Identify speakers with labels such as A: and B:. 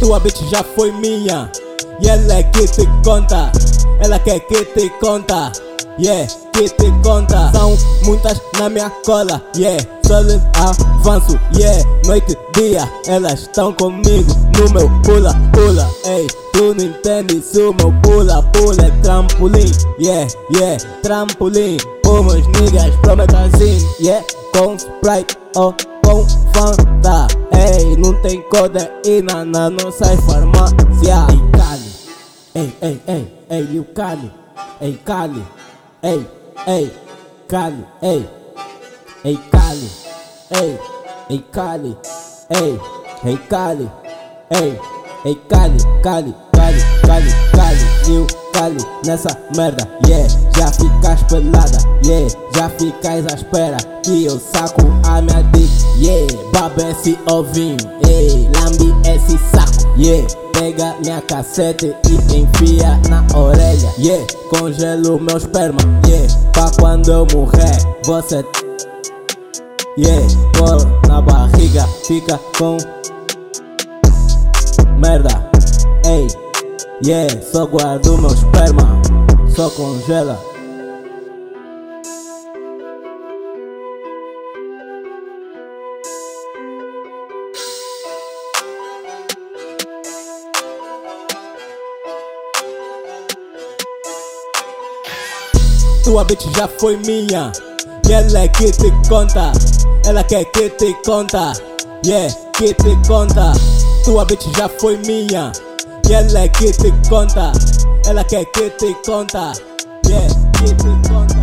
A: Tua bitch já foi minha. E ela é que te conta. Ela quer que te conta. Yeah, que te conta. São muitas na minha cola. Yeah, só lhes avanço. Yeah, noite, dia Elas estão comigo. No meu pula, pula. Ei, tu não entende se o meu pula, pula. É trampolim. Yeah, yeah, trampolim. Como os niggas prometem assim. Yeah, com Sprite ou com Fanta Ei, não tem codeína na nossa farmácia. Ei, Cali. Ei, ei, ei, ei, Lil Cali. Ei, Cali. Ei, ei, Cali, ei Ei, Cali. Ei, ei, Cali. Ei, ei, Cali. Ei, ei, Cali, Cali, Cali, Cali, Cali Lil Cali nessa merda, yeah Já ficas pelada, yeah Já ficas à espera. Que eu saco a minha dick, yeah Baba esse ovinho, ei Lambe esse saco, yeah Pega minha cassete e enfia na orelha. Yeah, congelo meu esperma. Yeah, pra quando eu morrer Você Yeah, cola na barriga Fica com Merda yeah, só guardo meu esperma Só congela. Tua bitch já foi minha E ela é que te conta Ela quer que te conta Yeah, que te conta. Tua bitch já foi minha E ela é que te conta? Ela quer que te conta. Yeah, que te conta